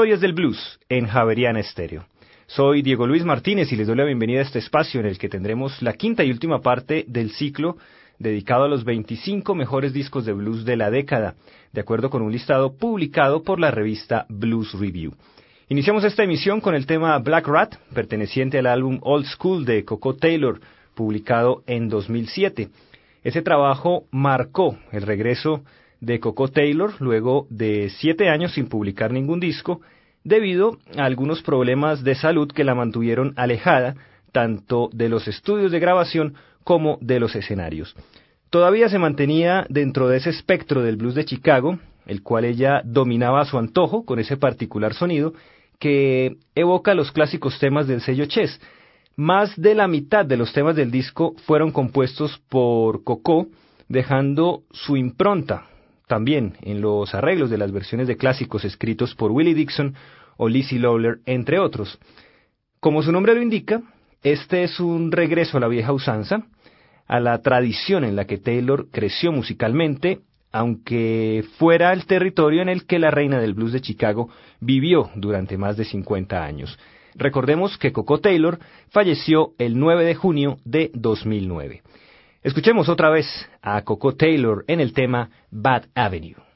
Historias del Blues en Estéreo. Soy Diego Luis Martínez y les doy la bienvenida a este espacio en el que tendremos la quinta y última parte del ciclo dedicado a los 25 mejores discos de blues de la década, de acuerdo con un listado publicado por la revista Blues Review. Iniciamos esta emisión con el tema Black Rat, perteneciente al álbum Old School de Coco Taylor, publicado en 2007. Ese trabajo marcó el regreso de Coco Taylor luego de siete años sin publicar ningún disco debido a algunos problemas de salud que la mantuvieron alejada tanto de los estudios de grabación como de los escenarios. Todavía se mantenía dentro de ese espectro del blues de Chicago, el cual ella dominaba a su antojo con ese particular sonido que evoca los clásicos temas del sello Chess. Más de la mitad de los temas del disco fueron compuestos por Coco, dejando su impronta también en los arreglos de las versiones de clásicos escritos por Willie Dixon o Lizzie Lawler, entre otros. Como su nombre lo indica, este es un regreso a la vieja usanza, a la tradición en la que Taylor creció musicalmente, aunque fuera el territorio en el que la reina del blues de Chicago vivió durante más de 50 años. Recordemos que Coco Taylor falleció el 9 de junio de 2009. Escuchemos otra vez a Coco Taylor en el tema Bad Avenue.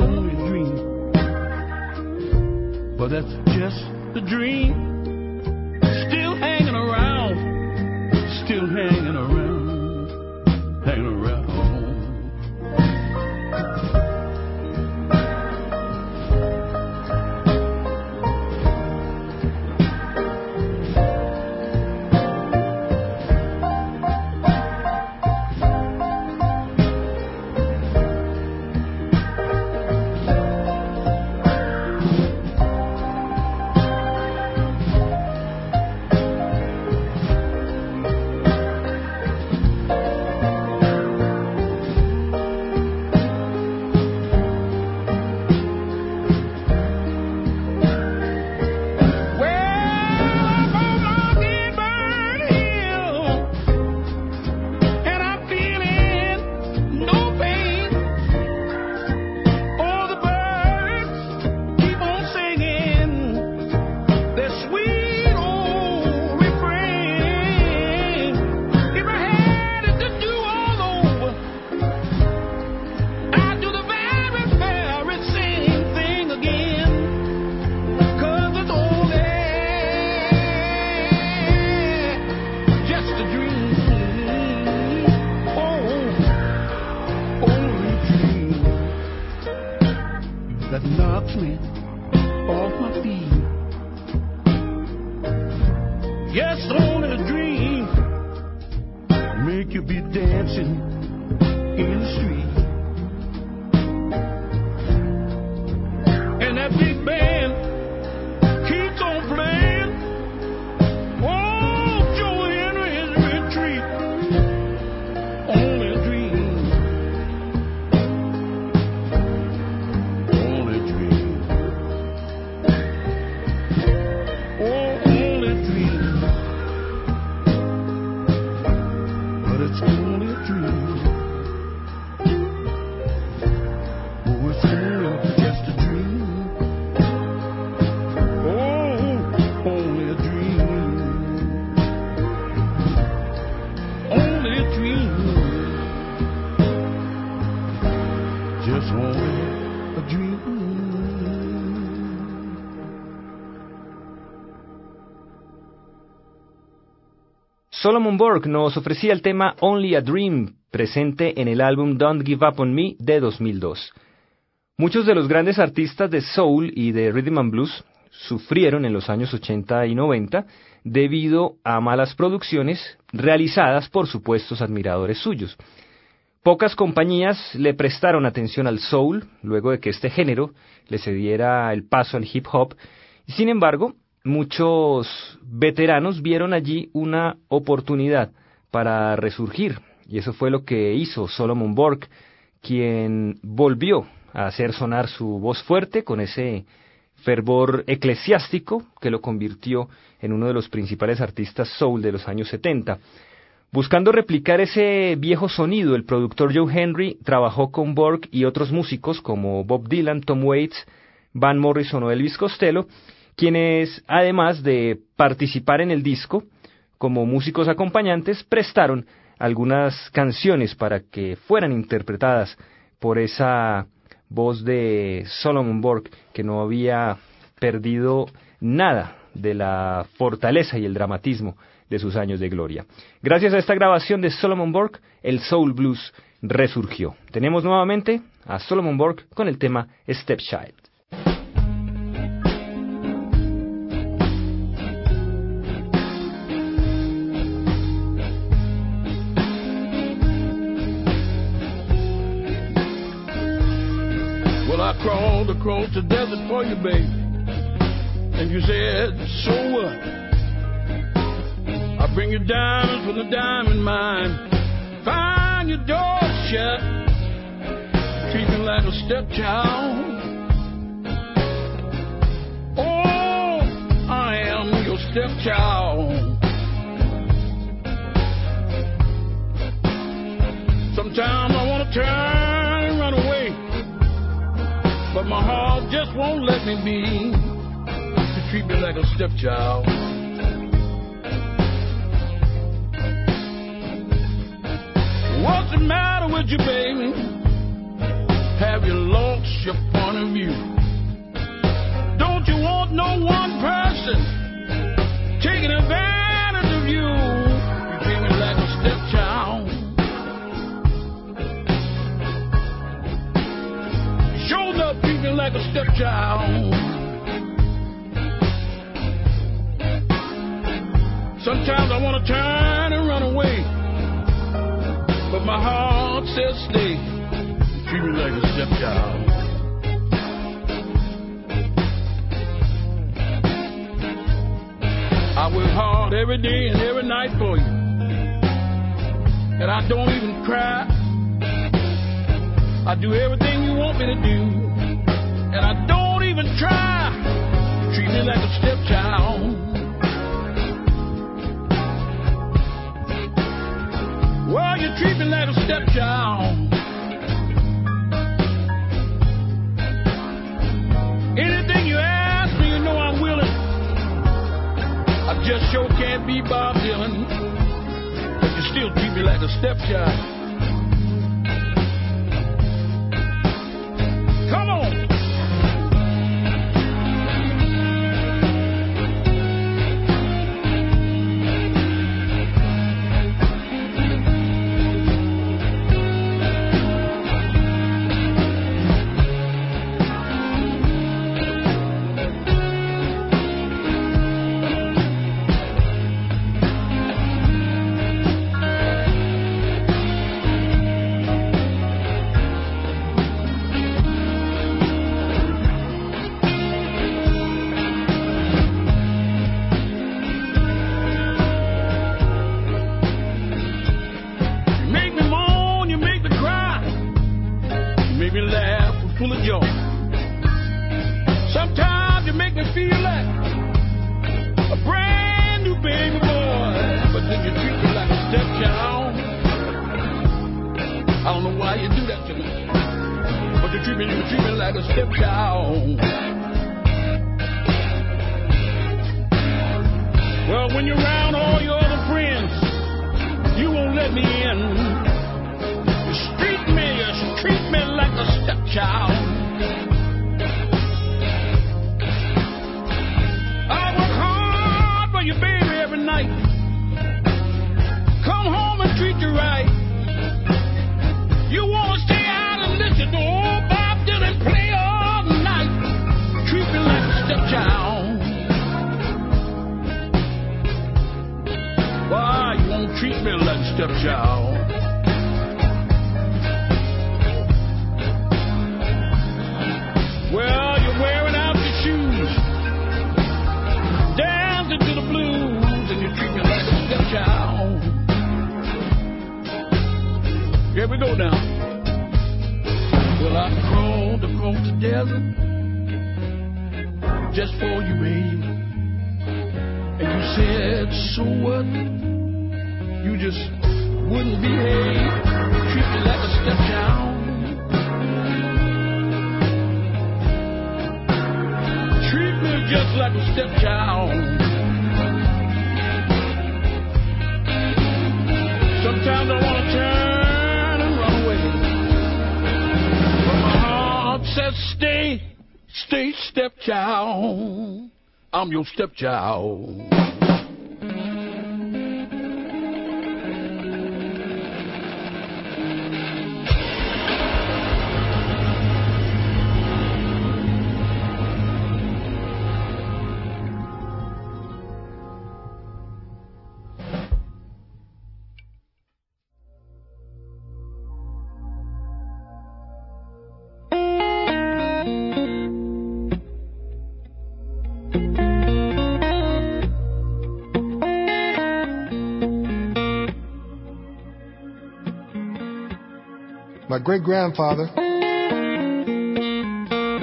only a dream. But that's just a dream. Still hanging around. Still hanging Solomon Borg nos ofrecía el tema Only a Dream, presente en el álbum Don't Give Up on Me de 2002. Muchos de los grandes artistas de soul y de rhythm and blues sufrieron en los años 80 y 90 debido a malas producciones realizadas por supuestos admiradores suyos. Pocas compañías le prestaron atención al soul luego de que este género le cediera el paso al hip hop. Sin embargo, muchos veteranos vieron allí una oportunidad para resurgir, y eso fue lo que hizo Solomon Borg, quien volvió a hacer sonar su voz fuerte con ese fervor eclesiástico que lo convirtió en uno de los principales artistas soul de los años 70. Buscando replicar ese viejo sonido, el productor Joe Henry trabajó con Borg y otros músicos como Bob Dylan, Tom Waits, Van Morrison o Elvis Costello, quienes, además de participar en el disco como músicos acompañantes, prestaron algunas canciones para que fueran interpretadas por esa voz de Solomon Borg, que no había perdido nada de la fortaleza y el dramatismo de sus años de gloria. Gracias a esta grabación de Solomon Borg, el Soul Blues resurgió. Tenemos nuevamente a Solomon Borg con el tema Stepchild. Across the desert for you, baby. And you said, so what? I bring you diamonds from the diamond mine. Find your door shut. Treat me like a stepchild. Oh, I am your stepchild. Sometimes I want to turn. But my heart just won't let me be. You treat me like a stepchild. What's the matter with you, baby? Have you lost your point of view? Don't you want no one person taking advantage of you? Like a stepchild. Sometimes I want to turn and run away, but my heart says stay. Treat me like a stepchild. I work hard every day and every night for you, and I don't even cry. I do everything you want me to do, I don't even try. Treat me like a stepchild. Well, you treat me like a stepchild. Anything you ask me, you know I'm willing. I just sure can't be Bob Dylan, but you still treat me like a stepchild. I don't know why you do that to me. But you treat me, you treat me like a stepchild. Well, when you're around all your other friends, you won't let me in. You treat me, you treat me like a stepchild. treat me like step child. Well, you're wearing out your shoes, dancing to the blues, and you treat me like a stepchild. Here we go now. Well, I crawled across the desert just for you, babe. And you said, so what? You just wouldn't behave. Treat me like a stepchild. Treat me just like a stepchild. Sometimes I want to turn and run away. But my heart says stay, stay stepchild. I'm your stepchild. Great grandfather,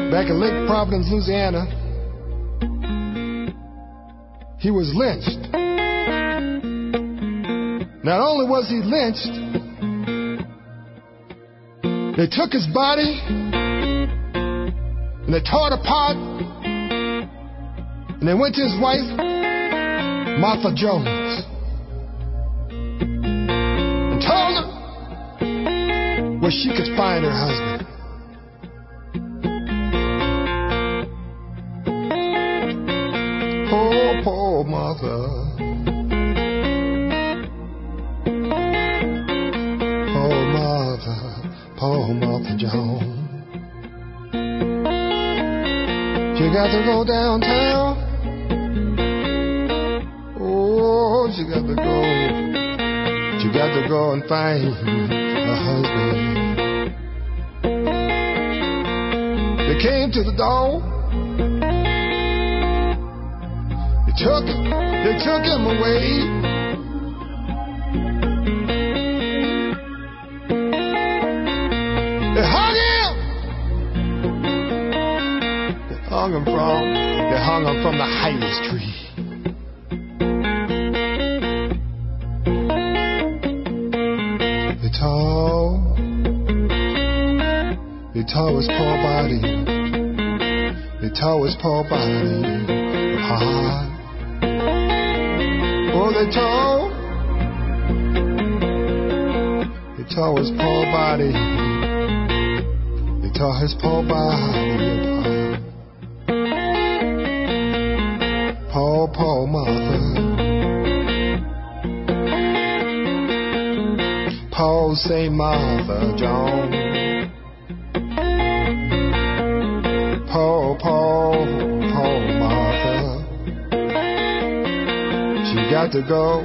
back in Lake Providence, Louisiana, he was lynched. Not only was he lynched, they took his body and they tore it apart and they went to his wife, Martha Jones, where she could find her husband. Oh, poor, poor Martha. Poor Martha, poor Martha Jones. You got to go downtown. Oh, you got to go. You got to go and find hung him from they hung him from the highest tree. They tore, they tore his poor body. They tore his poor body apart. Oh, they tore, they tore his poor body. They tore his poor body mother. Paul St. Martha Jones. Paul, Paul, Paul Martha. She got to go.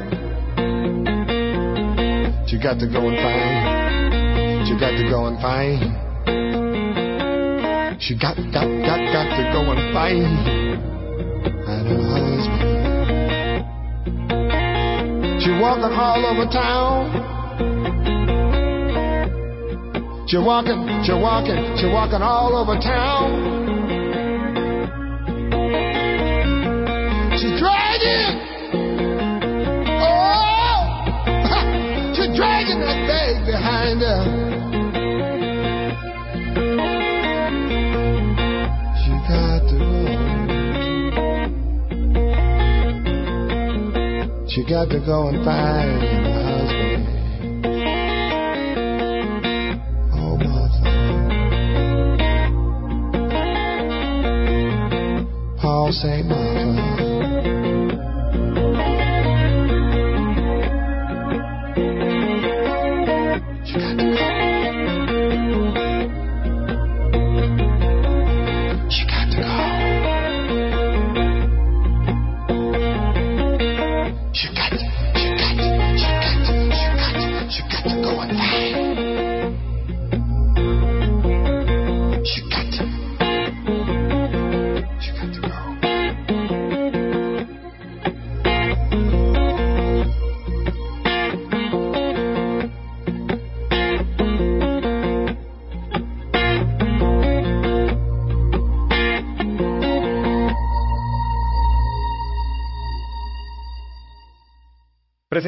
She got to go and find. She got to go and find. She got, got, got, got to go and find. Husband. She walking all over town. She walking, she walking, she walking all over town. Got to go and find her husband. Oh, Martha. Paul St.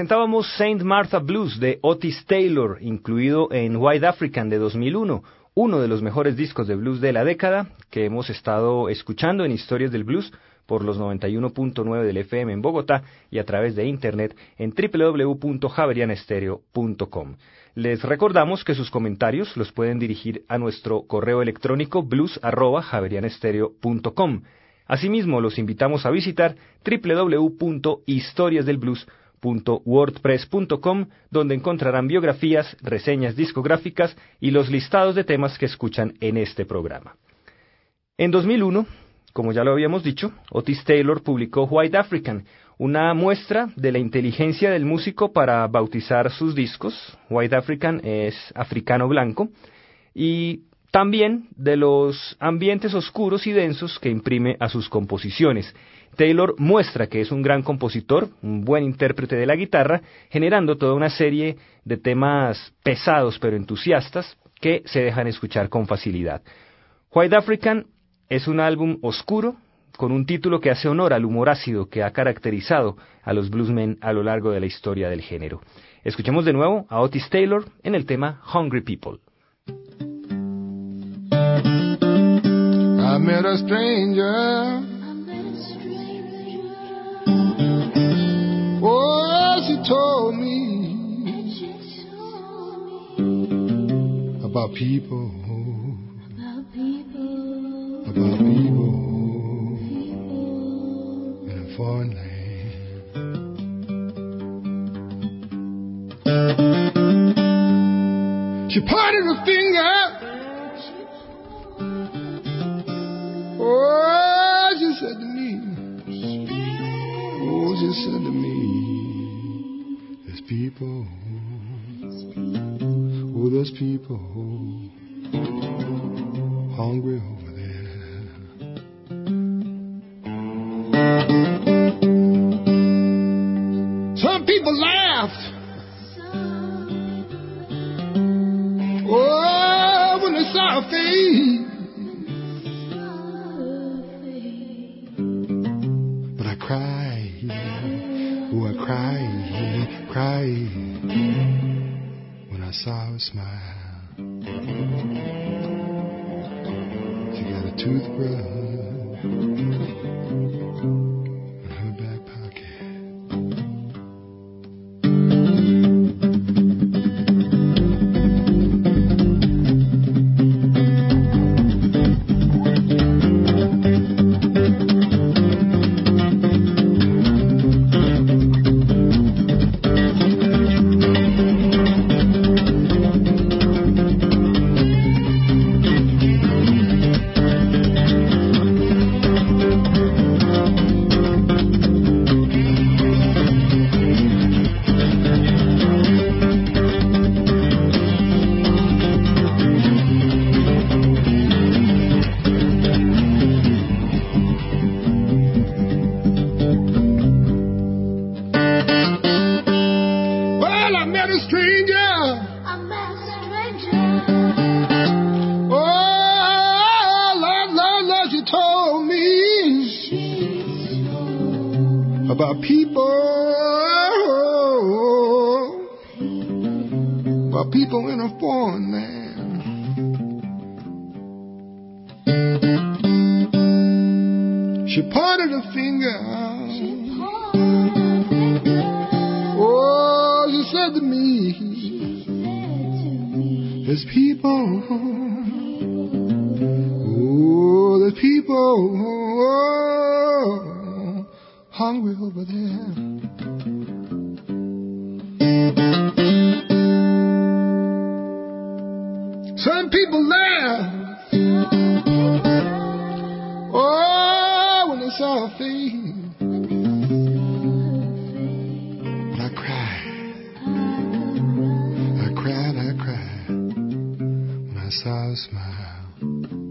Presentábamos Saint Martha Blues de Otis Taylor, incluido en White African de 2001, uno de los mejores discos de blues de la década que hemos estado escuchando en Historias del Blues por los 91.9 del FM en Bogotá y a través de internet en www.javerianestereo.com. Les recordamos que sus comentarios los pueden dirigir a nuestro correo electrónico blues@javerianestereo.com. Asimismo, los invitamos a visitar www.historiasdelblues.com wordpress.com donde encontrarán biografías, reseñas discográficas y los listados de temas que escuchan en este programa. En 2001, como ya lo habíamos dicho, Otis Taylor publicó White African, una muestra de la inteligencia del músico para bautizar sus discos. White African es africano blanco y también de los ambientes oscuros y densos que imprime a sus composiciones. Taylor muestra que es un gran compositor, un buen intérprete de la guitarra, generando toda una serie de temas pesados pero entusiastas que se dejan escuchar con facilidad. White African es un álbum oscuro, con un título que hace honor al humor ácido que ha caracterizado a los bluesmen a lo largo de la historia del género. Escuchemos de nuevo a Otis Taylor en el tema Hungry People. I met a stranger. Oh, she told me about people, about people in a foreign land. She pointed her finger. Said to me, there's people, oh, there's people. Hungry when I saw her smile. She got a toothbrush saw her smile.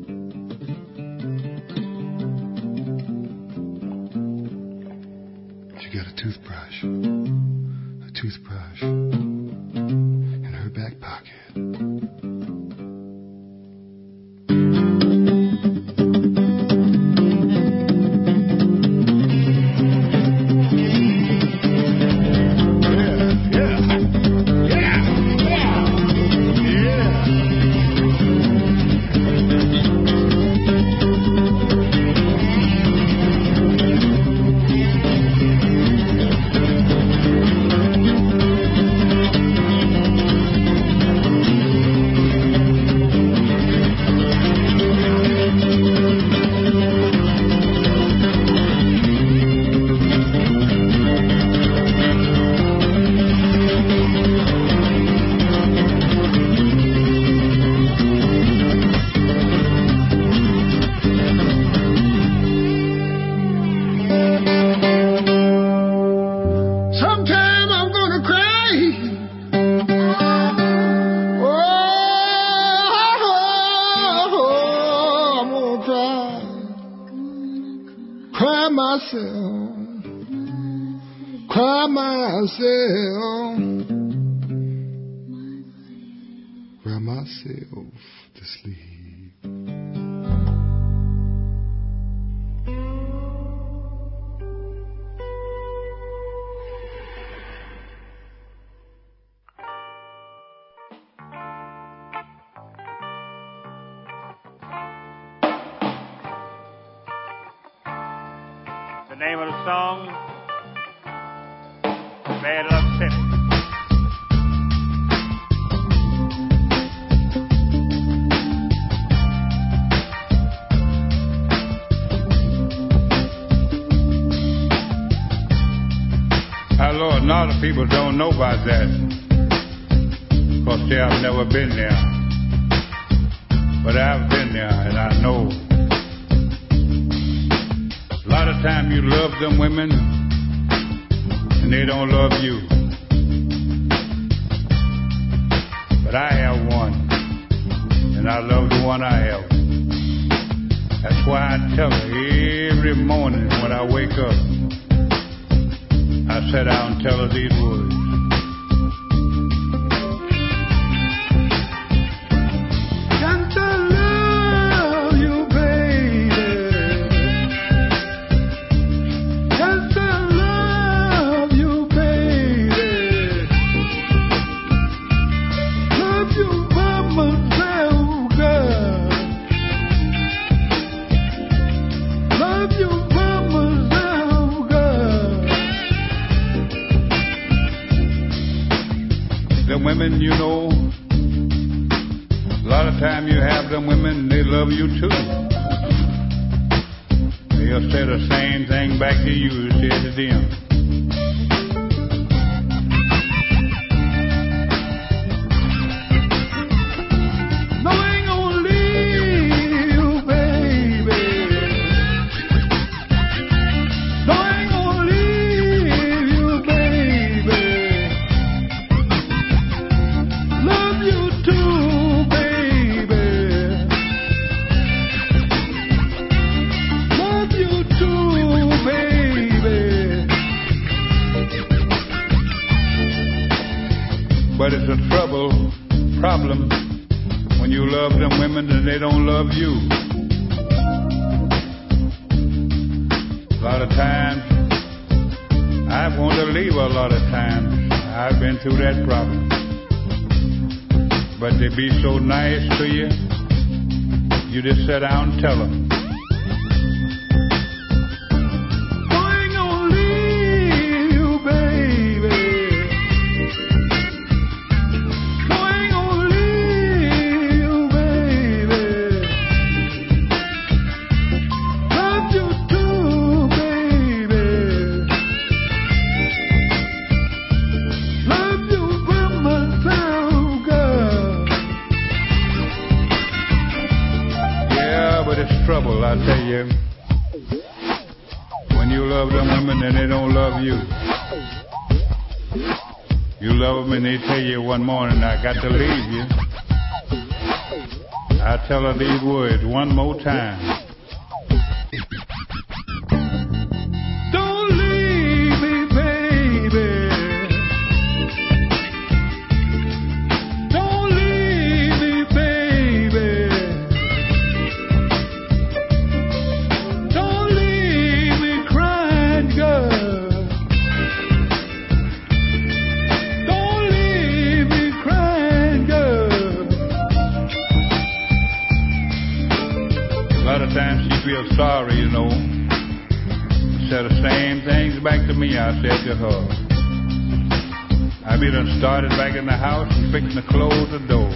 The name of the song, Bad Luck City. Lord, a lot of people don't know about that because they have never been there. But I've been there and I know time you love them women and they don't love you. But I have one, and I love the one I have. That's why I tell her every morning when I wake up, I sit down and tell her these words. I said to her. I be done started back in the house and fixing the clothes and doors.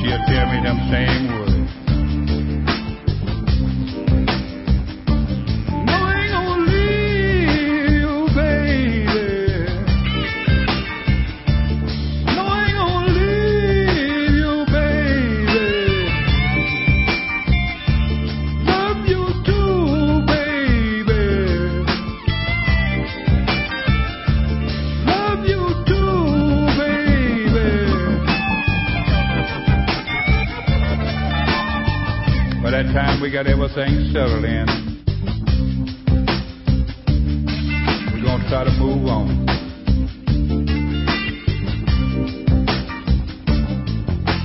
She'll tell me them same words. got everything settled in. We're going to try to move on.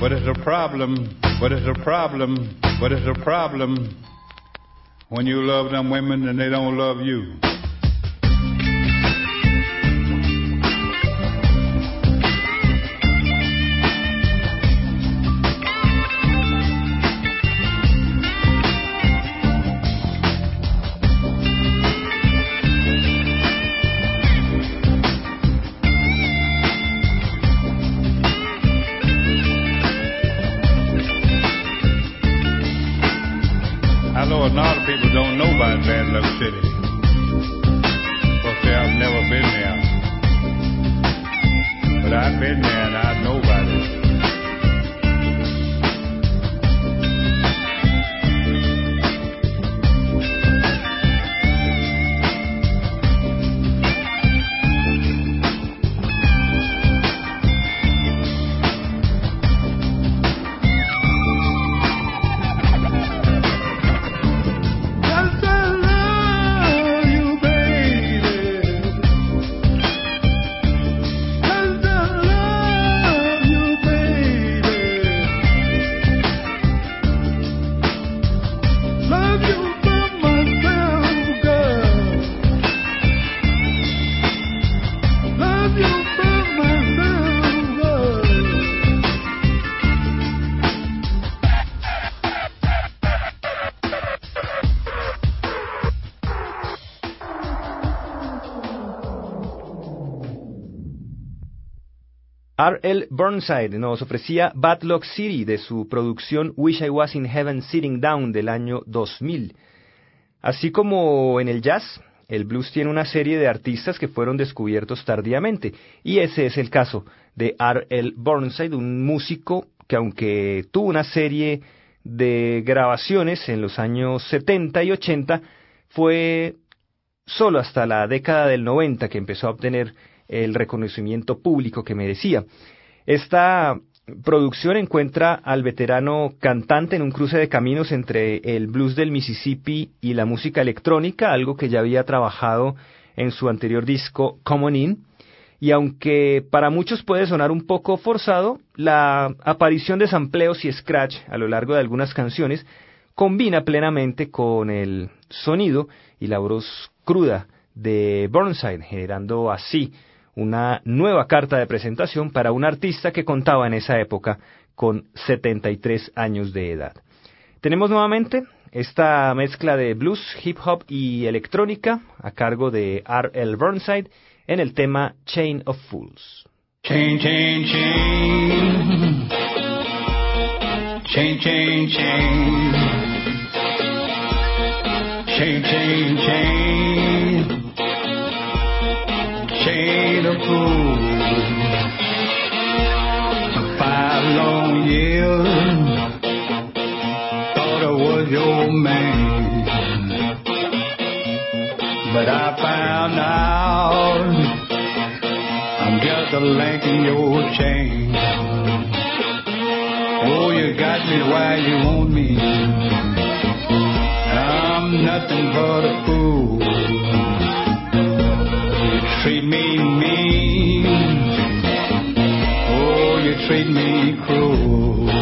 But it's a problem, but it's a problem, but it's a problem when you love them women and they don't love you. But R.L. Burnside nos ofrecía Bad Luck City de su producción Wish I Was in Heaven Sitting Down del año 2000. Así como en el jazz, el blues tiene una serie de artistas que fueron descubiertos tardíamente, y ese es el caso de R.L. Burnside, un músico que aunque tuvo una serie de grabaciones en los años 70 y 80, fue solo hasta la década del 90 que empezó a obtener el reconocimiento público que merecía. Esta producción encuentra al veterano cantante en un cruce de caminos entre el blues del Mississippi y la música electrónica, algo que ya había trabajado en su anterior disco Common In, y aunque para muchos puede sonar un poco forzado, la aparición de sampleos y scratch a lo largo de algunas canciones combina plenamente con el sonido y la voz cruda de Burnside, generando así una nueva carta de presentación para un artista que contaba en esa época con 73 años de edad. Tenemos nuevamente esta mezcla de blues, hip hop y electrónica a cargo de R.L. Burnside en el tema Chain of Fools. Chain, chain, chain. Chain, chain, chain. Chain, chain, chain. Chain of. Five long years. Thought I was your man. But I found out I'm just a link in your chain. Oh, you got me while you want me. I'm nothing but a fool. Treat me mean. Oh, you treat me cruel.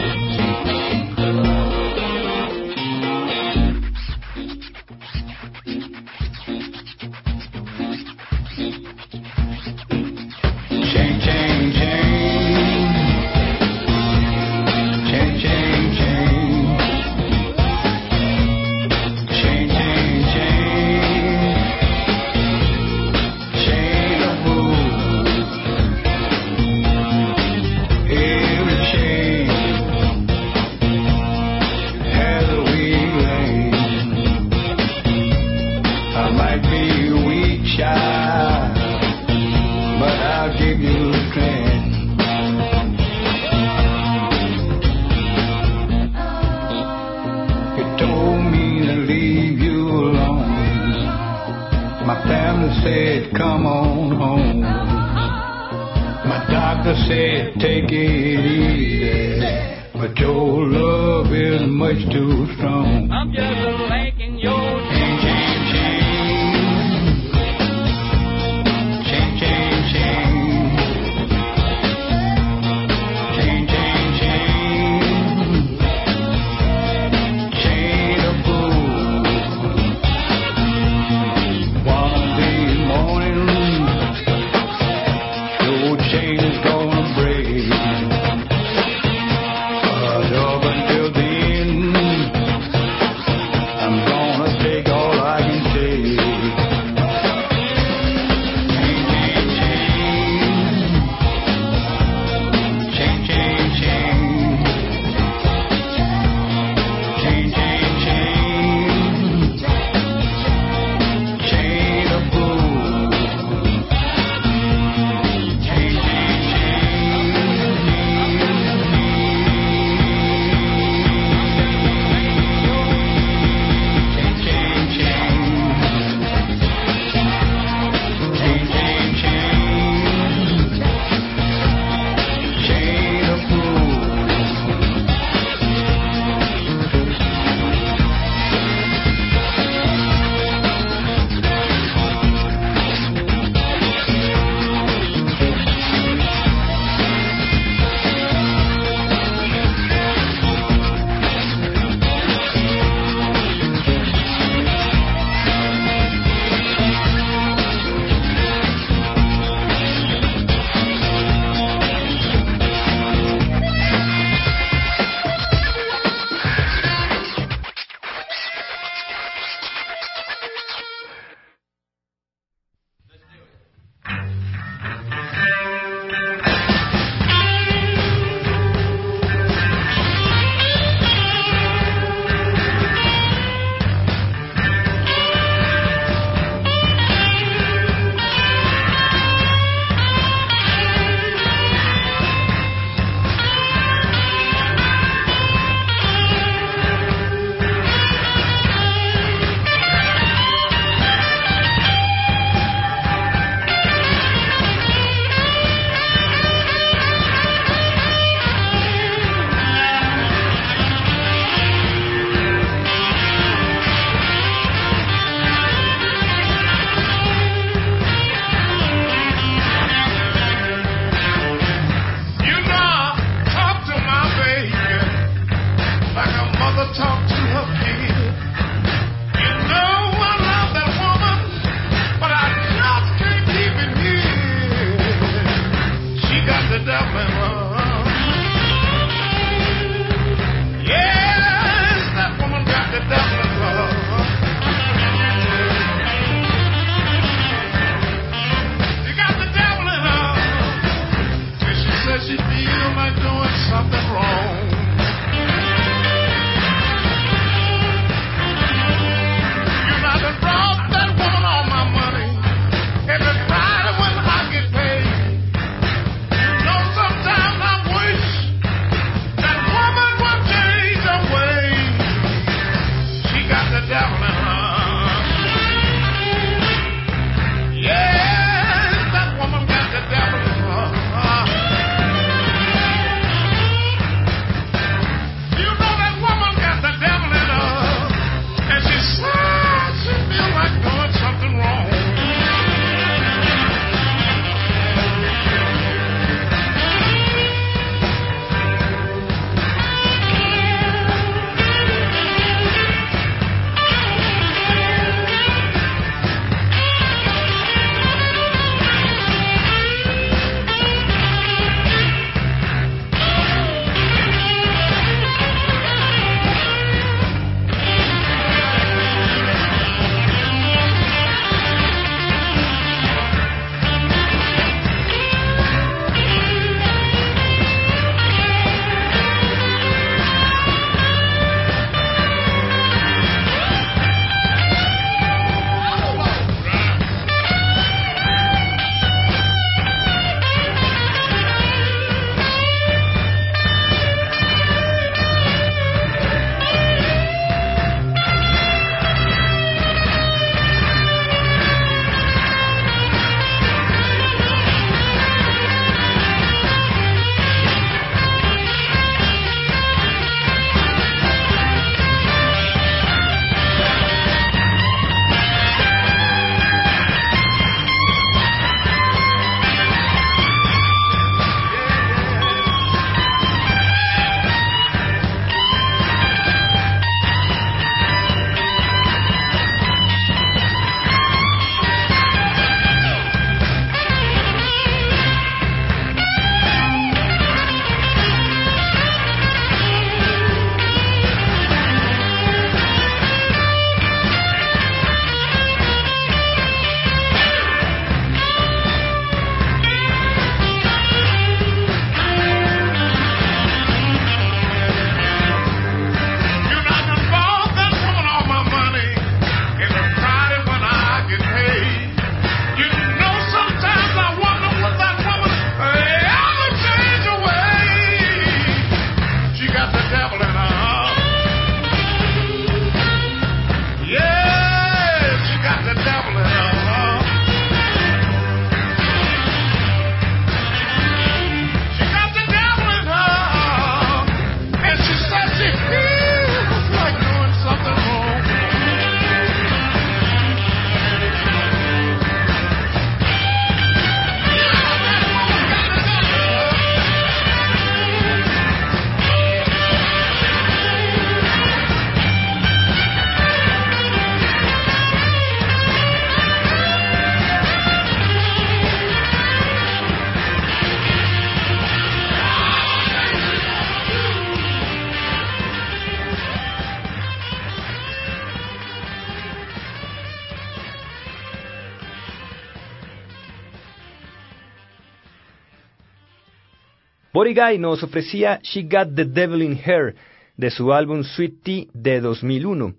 Guy nos ofrecía She Got the Devil in Her de su álbum Sweet Tea de 2001.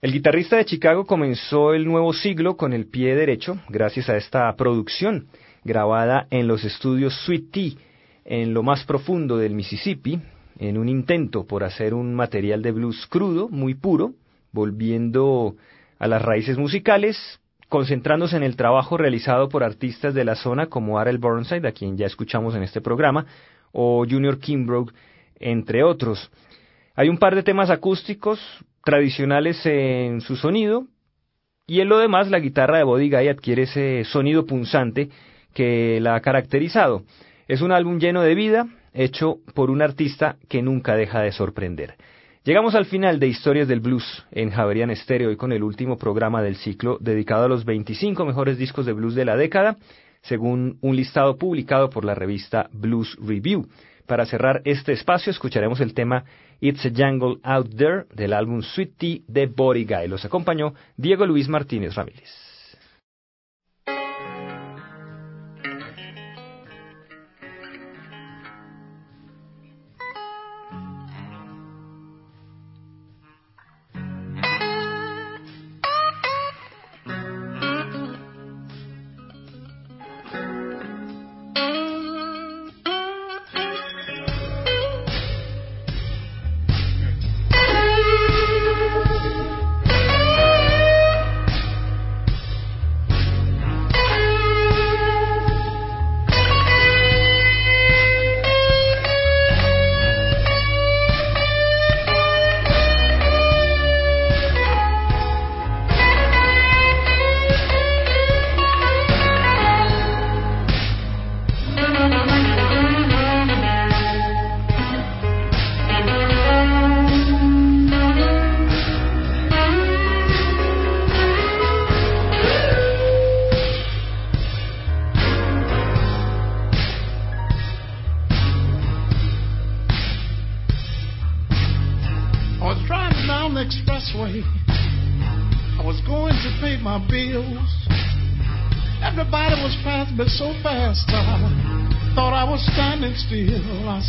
El guitarrista de Chicago comenzó el nuevo siglo con el pie derecho gracias a esta producción grabada en los estudios Sweet Tea en lo más profundo del Mississippi en un intento por hacer un material de blues crudo, muy puro, volviendo a las raíces musicales, concentrándose en el trabajo realizado por artistas de la zona como Arel Burnside, a quien ya escuchamos en este programa, o Junior Kimbrough, entre otros. Hay un par de temas acústicos tradicionales en su sonido, y en lo demás la guitarra de Body Guy adquiere ese sonido punzante que la ha caracterizado. Es un álbum lleno de vida, hecho por un artista que nunca deja de sorprender. Llegamos al final de Historias del Blues en Javerian Stereo y con el último programa del ciclo dedicado a los 25 mejores discos de blues de la década, según un listado publicado por la revista Blues Review. Para cerrar este espacio escucharemos el tema It's a Jungle Out There del álbum Sweet Tea de Body Guy. Los acompañó Diego Luis Martínez Ramírez.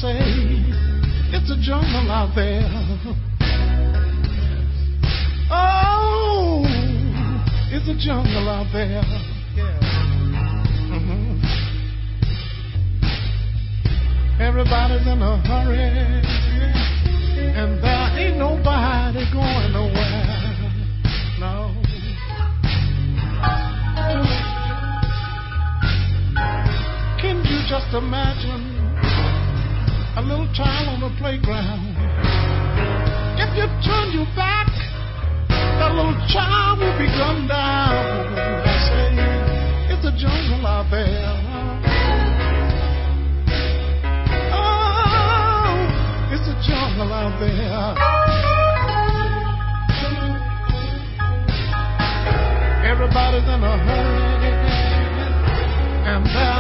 Say, In a and there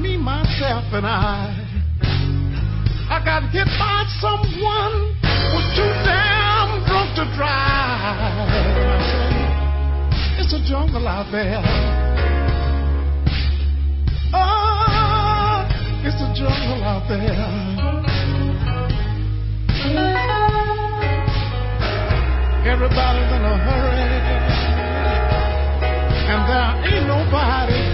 me, myself, and I. I got hit by someone who's too damn drunk to drive. It's a jungle out there. Oh, it's a jungle out there. Everybody's in a hurry, and there ain't nobody.